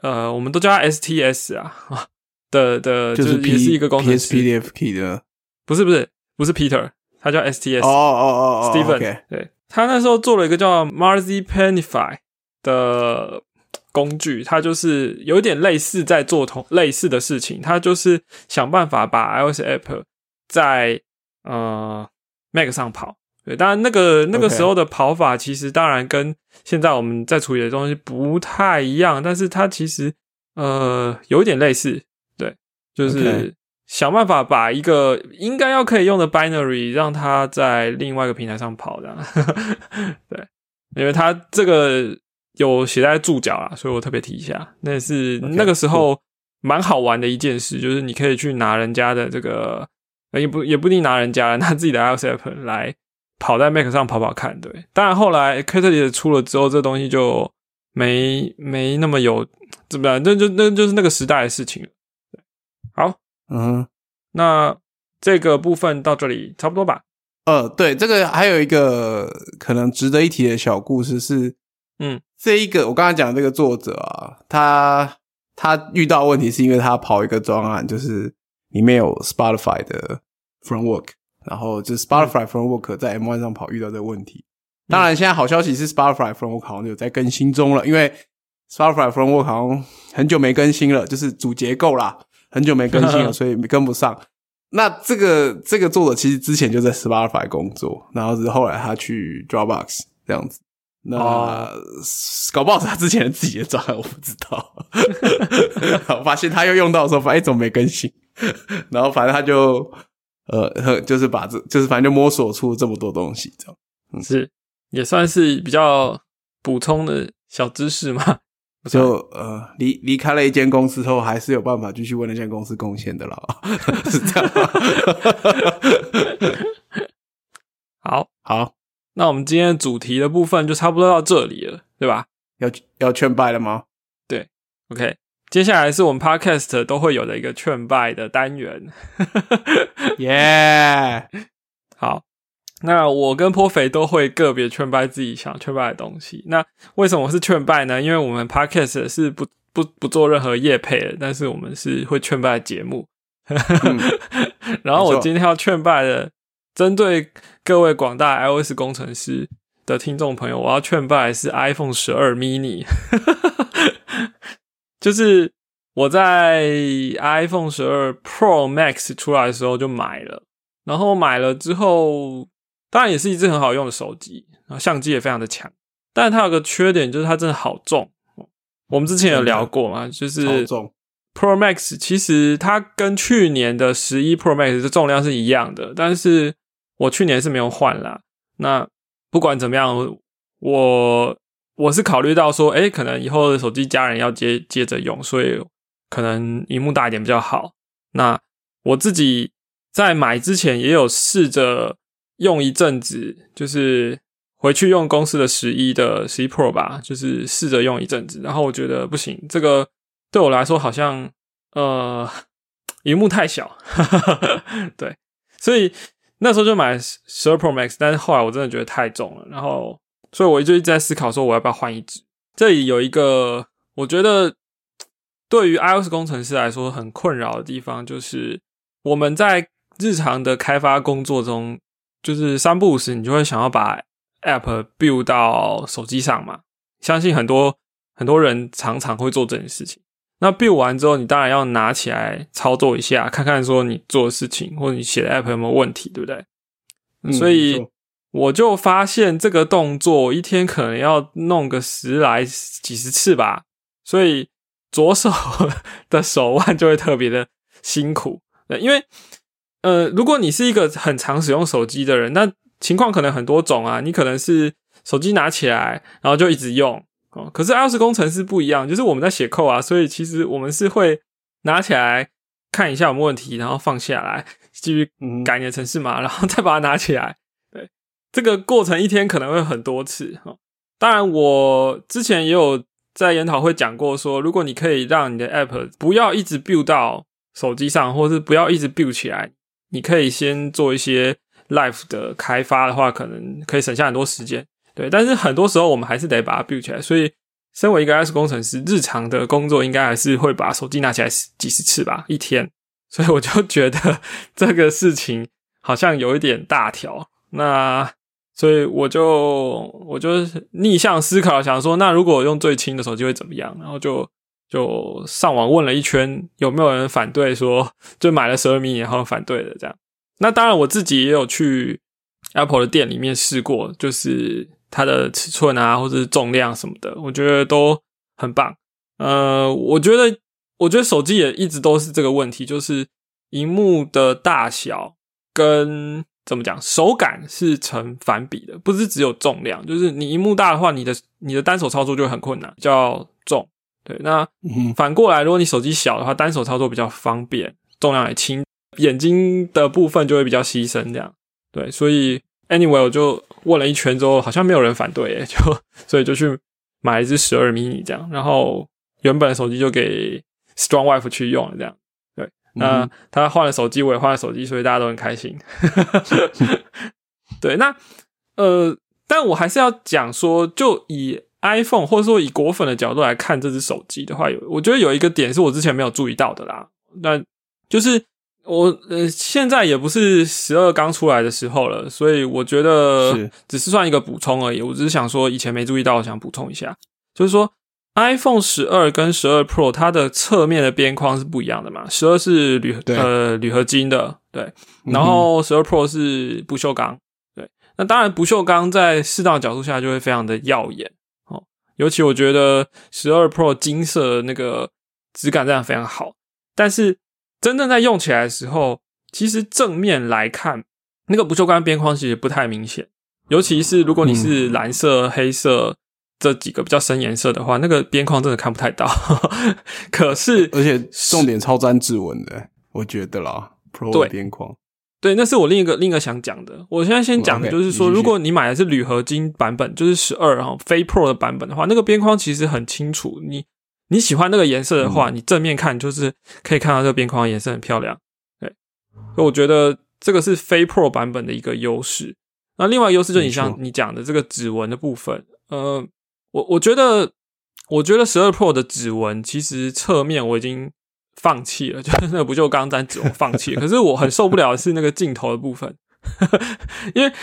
呃，我们都叫他 STS 啊的的，就是也是一个工程师，PDF Key 的，不是不是不是 Peter，他叫 STS，哦哦哦，Steven，对。他那时候做了一个叫 Marzipanify 的工具，它就是有点类似在做同类似的事情，它就是想办法把 iOS app 在呃 Mac 上跑。对，当然那个那个时候的跑法其实当然跟现在我们在处理的东西不太一样，但是它其实呃有点类似，对，就是。想办法把一个应该要可以用的 binary 让它在另外一个平台上跑的，对，因为它这个有写在注脚啊，所以我特别提一下。那是那个时候蛮好玩的一件事，就是你可以去拿人家的这个，也不也不一定拿人家，拿自己的 iOS app 来跑在 Mac 上跑跑看。对，当然后来 k a t l y 出了之后，这东西就没没那么有怎么样，那就那就是那个时代的事情了。好。嗯，那这个部分到这里差不多吧。呃，对，这个还有一个可能值得一提的小故事是，嗯，这一个我刚才讲这个作者啊，他他遇到问题是因为他跑一个专案，就是里面有 Spotify 的 framework，然后就 Spotify framework 在 M1 上跑遇到这个问题。当然，现在好消息是 Spotify framework 好像有在更新中了，因为 Spotify framework 好像很久没更新了，就是主结构啦。很久没更新了，所以跟不上。那这个这个作者其实之前就在 Spotify 工作，然后是后来他去 Dropbox 这样子。那搞不好是他之前自己的账号，我不知道。我发现他又用到的时候，发现怎么没更新？然后反正他就呃，就是把这就是反正就摸索出这么多东西，这样是也算是比较补充的小知识嘛。就呃离离开了一间公司后，还是有办法继续为那间公司贡献的啦，是这样。好好，那我们今天主题的部分就差不多到这里了，对吧？要要劝败了吗？对，OK，接下来是我们 Podcast 都会有的一个劝败的单元，耶，好。那我跟颇肥都会个别劝败自己想劝败的东西。那为什么是劝败呢？因为我们 podcast 是不不不做任何业配的，但是我们是会劝败的节目。然后我今天要劝败的，针对各位广大 iOS 工程师的听众朋友，我要劝败是 iPhone 十二 mini，就是我在 iPhone 十二 Pro Max 出来的时候就买了，然后买了之后，当然也是一只很好用的手机，然后相机也非常的强，但是它有个缺点就是它真的好重。我们之前有聊过嘛，就是 Pro Max 其实它跟去年的十一 Pro Max 的重量是一样的，但是我去年是没有换啦。那不管怎么样，我我是考虑到说，哎，可能以后的手机家人要接接着用，所以。可能荧幕大一点比较好。那我自己在买之前也有试着用一阵子，就是回去用公司的十一的十一 Pro 吧，就是试着用一阵子。然后我觉得不行，这个对我来说好像呃，荧幕太小，对，所以那时候就买十二 Pro Max。但是后来我真的觉得太重了，然后所以我就一直在思考说我要不要换一支。这里有一个我觉得。对于 iOS 工程师来说，很困扰的地方就是我们在日常的开发工作中，就是三不五时，你就会想要把 App build 到手机上嘛。相信很多很多人常常会做这件事情。那 build 完之后，你当然要拿起来操作一下，看看说你做的事情或者你写的 App 有没有问题，对不对？所以我就发现这个动作一天可能要弄个十来几十次吧，所以。左手 的手腕就会特别的辛苦，因为呃，如果你是一个很常使用手机的人，那情况可能很多种啊。你可能是手机拿起来，然后就一直用哦。可是 iOS 工程师不一样，就是我们在写扣啊，所以其实我们是会拿起来看一下有没有问题，然后放下来继续改你的程式码，然后再把它拿起来。对，这个过程一天可能会很多次哈。当然，我之前也有。在研讨会讲过，说如果你可以让你的 App 不要一直 build 到手机上，或是不要一直 build 起来，你可以先做一些 Live 的开发的话，可能可以省下很多时间。对，但是很多时候我们还是得把它 build 起来。所以，身为一个 S 工程师，日常的工作应该还是会把手机拿起来几十次吧，一天。所以我就觉得这个事情好像有一点大条。那。所以我就我就逆向思考，想说，那如果用最轻的手机会怎么样？然后就就上网问了一圈，有没有人反对说，就买了十二 mini 然后反对的这样。那当然我自己也有去 Apple 的店里面试过，就是它的尺寸啊，或者是重量什么的，我觉得都很棒。呃，我觉得我觉得手机也一直都是这个问题，就是荧幕的大小跟。怎么讲？手感是成反比的，不是只有重量。就是你荧幕大的话，你的你的单手操作就很困难，比较重。对，那反过来，如果你手机小的话，单手操作比较方便，重量也轻，眼睛的部分就会比较牺牲。这样，对，所以 anyway，我就问了一圈之后，好像没有人反对，就所以就去买一只十二 mini 这样，然后原本的手机就给 Strong Wife 去用了这样。对那他换了手机，我也换了手机，所以大家都很开心。对，那呃，但我还是要讲说，就以 iPhone 或者说以果粉的角度来看这只手机的话，有我觉得有一个点是我之前没有注意到的啦。那就是我呃，现在也不是十二刚出来的时候了，所以我觉得只是算一个补充而已。我只是想说，以前没注意到，我想补充一下，就是说。iPhone 十二跟十二 Pro 它的侧面的边框是不一样的嘛？十二是铝呃铝合金的，对，然后十二 Pro 是不锈钢，对。那当然不锈钢在适当角度下就会非常的耀眼哦，尤其我觉得十二 Pro 金色那个质感真的非常好，但是真正在用起来的时候，其实正面来看那个不锈钢边框其实不太明显，尤其是如果你是蓝色、黑色。这几个比较深颜色的话，那个边框真的看不太到。可是，而且重点超沾指纹的，我觉得啦。Pro 边框，对，那是我另一个另一个想讲的。我现在先讲的就是说，如果你买的是铝合金版本，就是十二哈非 Pro 的版本的话，那个边框其实很清楚。你你喜欢那个颜色的话，你正面看就是可以看到这个边框颜色很漂亮。对，所以我觉得这个是非 Pro 版本的一个优势。那另外优势就是你像你讲的这个指纹的部分，呃。我我觉得，我觉得十二 Pro 的指纹其实侧面我已经放弃了，就是那不锈钢粘指纹放弃。可是我很受不了的是那个镜头的部分，因为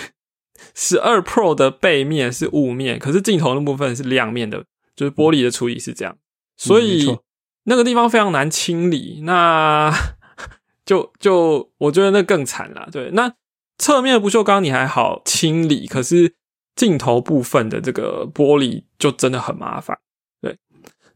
十二 Pro 的背面是雾面，可是镜头那部分是亮面的，就是玻璃的处理是这样。所以那个地方非常难清理，那 就就我觉得那更惨了。对，那侧面的不锈钢你还好清理，可是镜头部分的这个玻璃就真的很麻烦。对，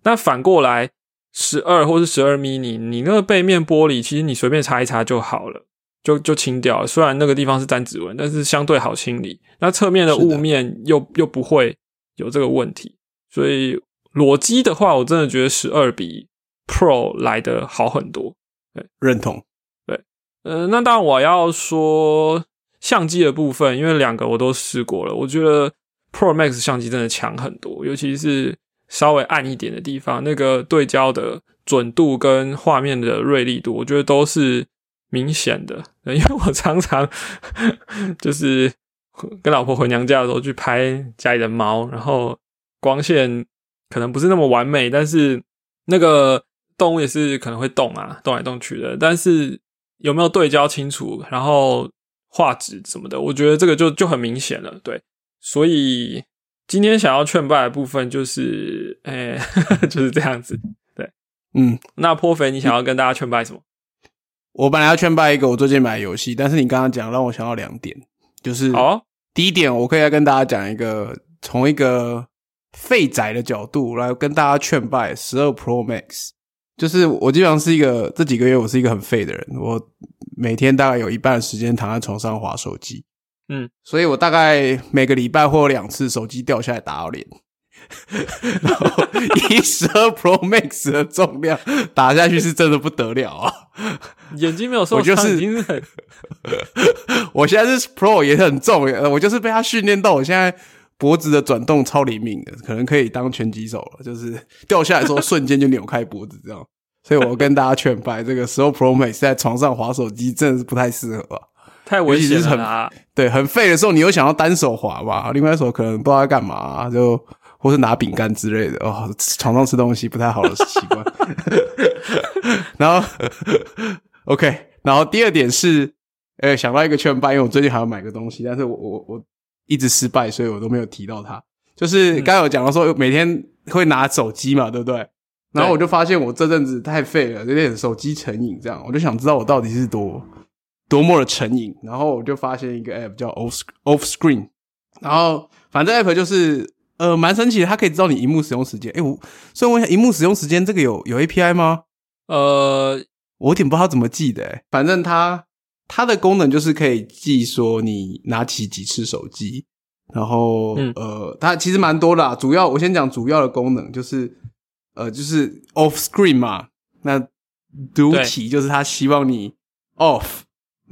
那反过来十二或是十二 mini，你那个背面玻璃其实你随便擦一擦就好了，就就清掉。虽然那个地方是沾指纹，但是相对好清理。那侧面的雾面又又不会有这个问题，所以裸机的话，我真的觉得十二比。Pro 来的好很多，对，认同，对，呃，那当然我要说相机的部分，因为两个我都试过了，我觉得 Pro Max 相机真的强很多，尤其是稍微暗一点的地方，那个对焦的准度跟画面的锐利度，我觉得都是明显的。因为我常常 就是跟老婆回娘家的时候去拍家里的猫，然后光线可能不是那么完美，但是那个。动物也是可能会动啊，动来动去的，但是有没有对焦清楚，然后画质什么的，我觉得这个就就很明显了。对，所以今天想要劝败的部分就是，哎，就是这样子。对，嗯，那颇肥，你想要跟大家劝败什么？我本来要劝败一个我最近买的游戏，但是你刚刚讲让我想到两点，就是哦，第一点，我可以来跟大家讲一个从一个废宅的角度来跟大家劝败十二 Pro Max。就是我基本上是一个这几个月我是一个很废的人，我每天大概有一半的时间躺在床上划手机，嗯，所以我大概每个礼拜会有两次手机掉下来打到脸，然后一十二 Pro Max 的重量打下去是真的不得了啊！眼睛没有受伤，已经是很，我现在是 Pro 也很重，我就是被它训练到我现在。脖子的转动超灵敏的，可能可以当拳击手了。就是掉下来之后，瞬间就扭开脖子这样。所以我跟大家劝败，这个十二 Pro Max 在床上滑手机真的是不太适合，太危险了。对，很废的时候，你又想要单手滑吧，另外一手可能不知道在干嘛，就或是拿饼干之类的哦，床上吃东西不太好的习惯。然后 OK，然后第二点是，呃，想到一个劝败，因为我最近还要买个东西，但是我我我。一直失败，所以我都没有提到它。就是刚有讲到说，每天会拿手机嘛，对不对？然后我就发现我这阵子太废了，有点手机成瘾。这样，我就想知道我到底是多多么的成瘾。然后我就发现一个 app 叫 Off Off Screen。然后反正 app 就是呃蛮神奇的，它可以知道你荧幕使用时间。哎，我所以问一下，荧幕使用时间这个有有 API 吗？呃，我有点不知道怎么记的。反正它。它的功能就是可以记说你拿起几次手机，然后呃，它其实蛮多的。主要我先讲主要的功能，就是呃，就是 off screen 嘛。那 do 起就是他希望你 off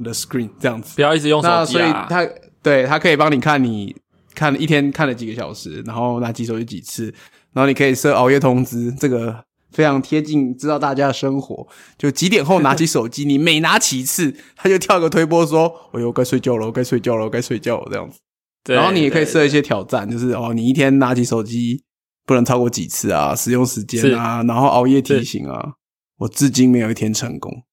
the screen 这样子，不要一直用手机啊。所以它对它可以帮你看你看一天看了几个小时，然后拿起手机几次，然后你可以设熬夜通知这个。非常贴近，知道大家的生活。就几点后拿起手机，你每拿起一次，他就跳个推波说：“我又该睡觉了，我该睡觉了，我该睡觉了。”这样子。然后你也可以设一些挑战，就是哦，你一天拿起手机不能超过几次啊，使用时间啊，然后熬夜提醒啊。我至今没有一天成功，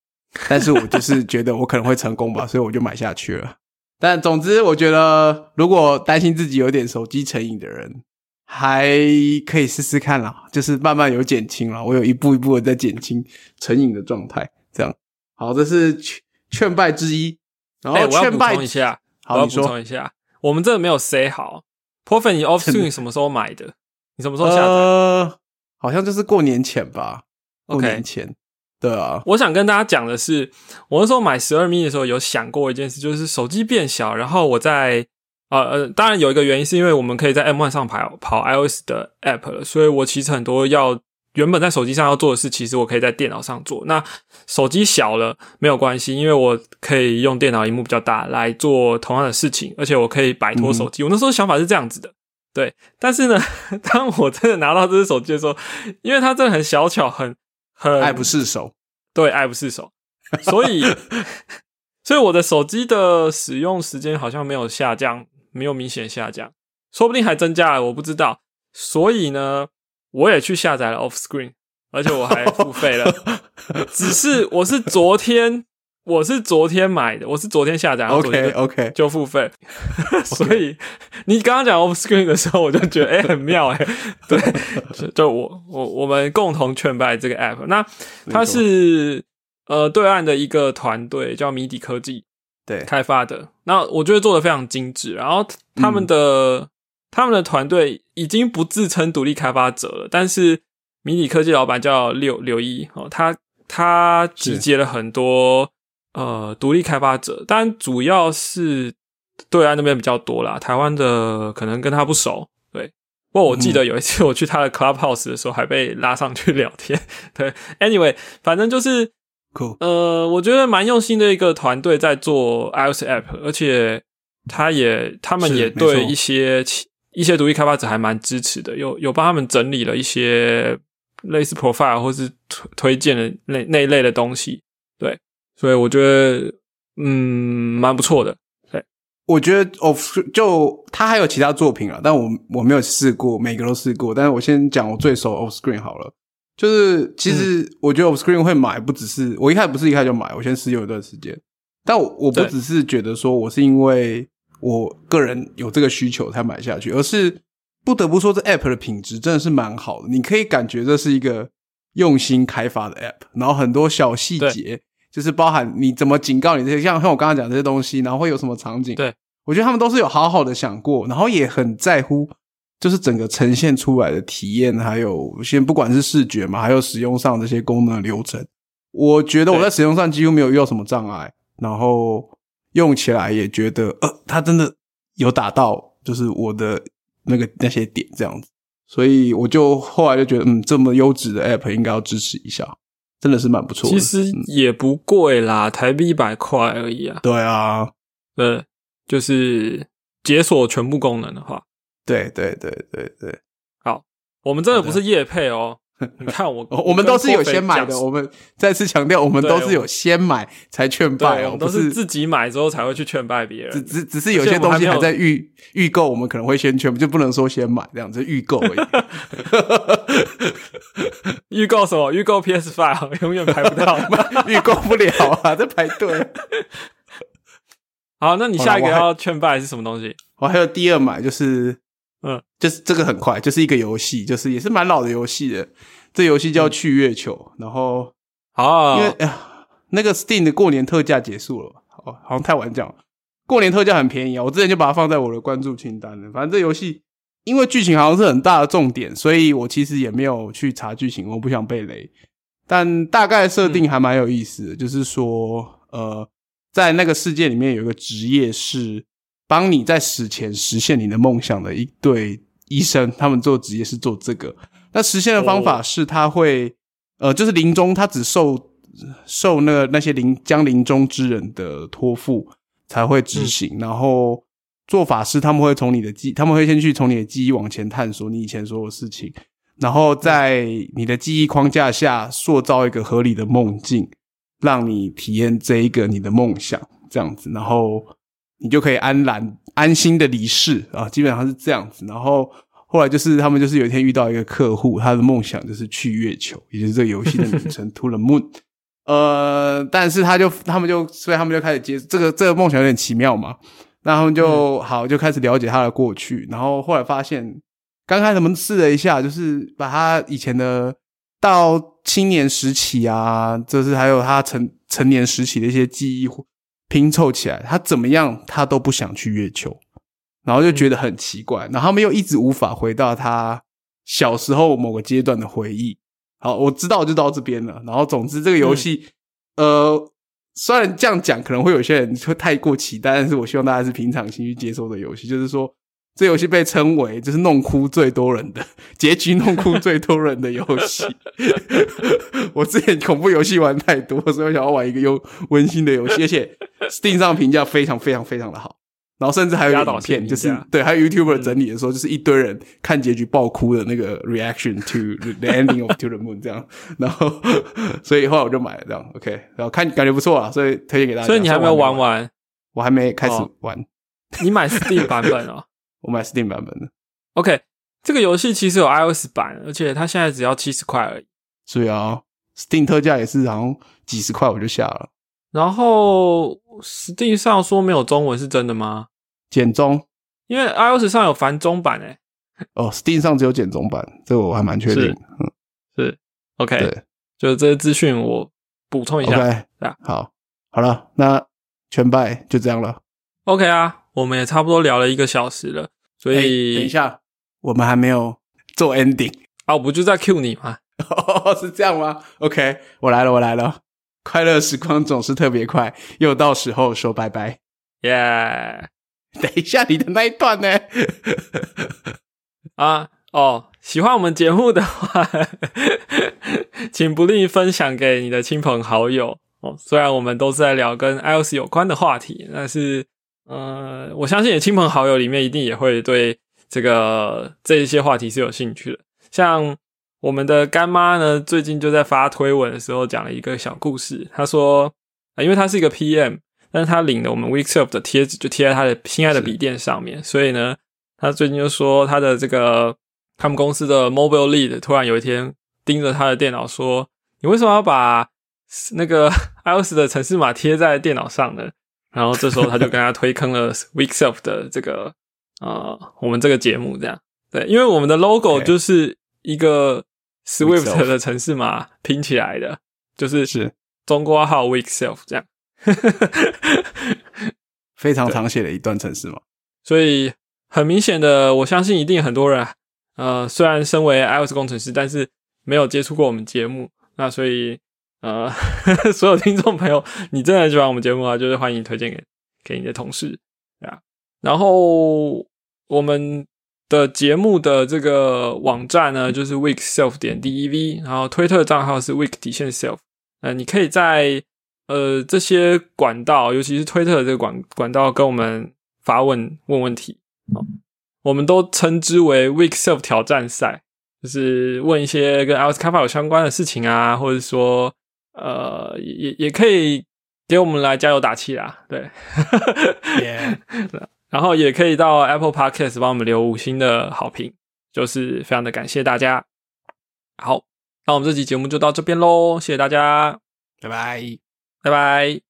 但是我就是觉得我可能会成功吧，所以我就买下去了。但总之，我觉得如果担心自己有点手机成瘾的人。还可以试试看啦，就是慢慢有减轻了。我有一步一步的在减轻成瘾的状态，这样好，这是劝劝败之一。然后劝败一下，好，补充一下，我们这个没有 say 好。Profit，你 Off Screen 什么时候买的？你什么时候下载？好像就是过年前吧。过年前，对啊。我想跟大家讲的是，我那时候买十二 mini 的时候，有想过一件事，就是手机变小，然后我在。呃呃，当然有一个原因是因为我们可以在 M1 上跑跑 iOS 的 App 了，所以我其实很多要原本在手机上要做的事，其实我可以在电脑上做。那手机小了没有关系，因为我可以用电脑荧幕比较大来做同样的事情，而且我可以摆脱手机。我那时候想法是这样子的，对。但是呢，当我真的拿到这只手机的时候，因为它真的很小巧，很很爱不释手，对，爱不释手，所以 所以我的手机的使用时间好像没有下降。没有明显下降，说不定还增加了，我不知道。所以呢，我也去下载了 Off Screen，而且我还付费了。只是我是昨天我是昨天买的，我是昨天下载，OK OK 就付费，所以你刚刚讲 off screen 的时候，我就觉得哎很妙哎，对，就我我我们共同劝败这个 app，那它是呃对岸的一个团队叫谜底科技对。开发的，那我觉得做的非常精致，然后他们的他们的团队已经不自称独立开发者了，但是谜底科技老板叫柳柳一哦，他他集结了很多。呃，独立开发者，但主要是对岸那边比较多啦。台湾的可能跟他不熟。对，不过我记得有一次我去他的 Clubhouse 的时候，还被拉上去聊天。对，Anyway，反正就是，Cool。呃，我觉得蛮用心的一个团队在做 iOS App，而且他也他们也对一些一些独立开发者还蛮支持的，有有帮他们整理了一些类似 Profile 或是推推荐的那那一类的东西。对。所以我觉得，嗯，蛮不错的。对，我觉得 Off 就他还有其他作品啊，但我我没有试过，每个都试过。但是我先讲我最熟 Off Screen 好了。就是其实我觉得 Off Screen 会买，不只是我一开始不是一开始就买，我先试用一段时间。但我我不只是觉得说我是因为我个人有这个需求才买下去，而是不得不说这 App 的品质真的是蛮好的。你可以感觉这是一个用心开发的 App，然后很多小细节。就是包含你怎么警告你这些，像像我刚刚讲这些东西，然后会有什么场景？对我觉得他们都是有好好的想过，然后也很在乎，就是整个呈现出来的体验，还有先不管是视觉嘛，还有使用上这些功能流程，我觉得我在使用上几乎没有遇到什么障碍，然后用起来也觉得，呃，它真的有打到，就是我的那个那些点这样子，所以我就后来就觉得，嗯，这么优质的 App 应该要支持一下。真的是蛮不错，其实也不贵啦，台币一百块而已啊。对啊，对，就是解锁全部功能的话，对对对对对。好，我们这个不是夜配哦。你看我，我们都是有先买的。我们再次强调，我们都是有先买才劝败哦，都是自己买之后才会去劝败别人。只只只是有些东西还在预预购，我们可能会先劝，就不能说先买这样子预购而已。预购什么？预购 PS Five 永远排不到，预购不了啊，在排队。好，那你下一个要劝败是什么东西？我还有第二买就是。嗯，就是这个很快，就是一个游戏，就是也是蛮老的游戏的。这游戏叫《去月球》，然后啊，因为哎呀，那个 Steam 的过年特价结束了，哦，好像太晚讲。过年特价很便宜啊，我之前就把它放在我的关注清单了。反正这游戏因为剧情好像是很大的重点，所以我其实也没有去查剧情，我不想被雷。但大概设定还蛮有意思的，就是说，呃，在那个世界里面有一个职业是。帮你在死前实现你的梦想的一对医生，他们做职业是做这个。那实现的方法是，他会呃，就是临终，他只受受那个那些临将临终之人的托付才会执行。然后做法是，他们会从你的记，他们会先去从你的记忆往前探索你以前所有事情，然后在你的记忆框架下塑造一个合理的梦境，让你体验这一个你的梦想，这样子，然后。你就可以安然安心的离世啊，基本上是这样子。然后后来就是他们就是有一天遇到一个客户，他的梦想就是去月球，也就是这个游戏的名称 To the Moon。呃，但是他就他们就所以他们就开始接这个这个梦想有点奇妙嘛，那他们就好就开始了解他的过去。然后后来发现，刚开始他们试了一下，就是把他以前的到青年时期啊，就是还有他成成年时期的一些记忆。拼凑起来，他怎么样，他都不想去月球，然后就觉得很奇怪，然后他们又一直无法回到他小时候某个阶段的回忆。好，我知道就到这边了。然后，总之这个游戏，呃，虽然这样讲可能会有些人会太过期待，但是我希望大家是平常心去接受的游戏，就是说。这游戏被称为就是弄哭最多人的结局，弄哭最多人的游戏。我之前恐怖游戏玩太多，所以我想要玩一个又温馨的游戏，而且 Steam 上评价非常非常非常的好。然后甚至还有影片，就是对，还有 YouTuber 整理的时候，就是一堆人看结局爆哭的那个 reaction to the ending of To the Moon 这样。然后，所以后来我就买了这样。OK，然后看感觉不错啊，所以推荐给大家。所以你还没有玩完？我还没开始玩。你买 Steam 版本啊？我买 Steam 版本的，OK，这个游戏其实有 iOS 版，而且它现在只要七十块而已。所以啊，Steam 特价也是好像几十块我就下了。然后 Steam 上说没有中文是真的吗？简中，因为 iOS 上有繁中版诶。哦，Steam 上只有简中版，这个我还蛮确定。嗯，是 OK，对，就是这些资讯我补充一下。OK，对啊好，好了，那全败就这样了。OK 啊，我们也差不多聊了一个小时了，所哎以、等一下，我们还没有做 ending，啊，我不就在 Q 你吗？哦，是这样吗？OK，我来了，我来了。快乐时光总是特别快，又到时候说拜拜。耶、等一下，你的那一段呢？啊哦，喜欢我们节目的话，请不吝分享给你的亲朋好友哦。虽然我们都是在聊跟 iOS 有关的话题，但是呃，我相信你亲朋好友里面一定也会对这个这一些话题是有兴趣的。像我们的干妈呢，最近就在发推文的时候讲了一个小故事。她说，啊，因为她是一个 PM，但是她领了我们 weeks up 的贴纸，就贴在她的心爱的笔电上面，所以呢，她最近就说她的这个他们公司的 Mobile Lead 突然有一天盯着她的电脑说：“你为什么要把那个 iOS 的城市码贴在电脑上呢？”然后这时候他就跟他推坑了 Weekself 的这个呃我们这个节目这样。对，因为我们的 logo 就是一个 Swift 的城市码拼起来的，就是是中国号 Weekself 这样。非常常写的一段城市嘛？所以很明显的，我相信一定很多人，呃，虽然身为 iOS 工程师，但是没有接触过我们节目。那所以，呃，所有听众朋友，你真的很喜欢我们节目啊，就是欢迎推荐给给你的同事，对啊。然后我们的节目的这个网站呢，就是 week self 点 dev，然后推特账号是 week 底线 self。呃，你可以在呃这些管道，尤其是推特的这个管管道，跟我们发问问问题。哦，我们都称之为 week self 挑战赛，就是问一些跟 iOS 开发有相关的事情啊，或者说呃也也可以给我们来加油打气啦，对。然后也可以到 Apple Podcast 帮我们留五星的好评，就是非常的感谢大家。好，那我们这期节目就到这边喽，谢谢大家，拜拜。拜拜。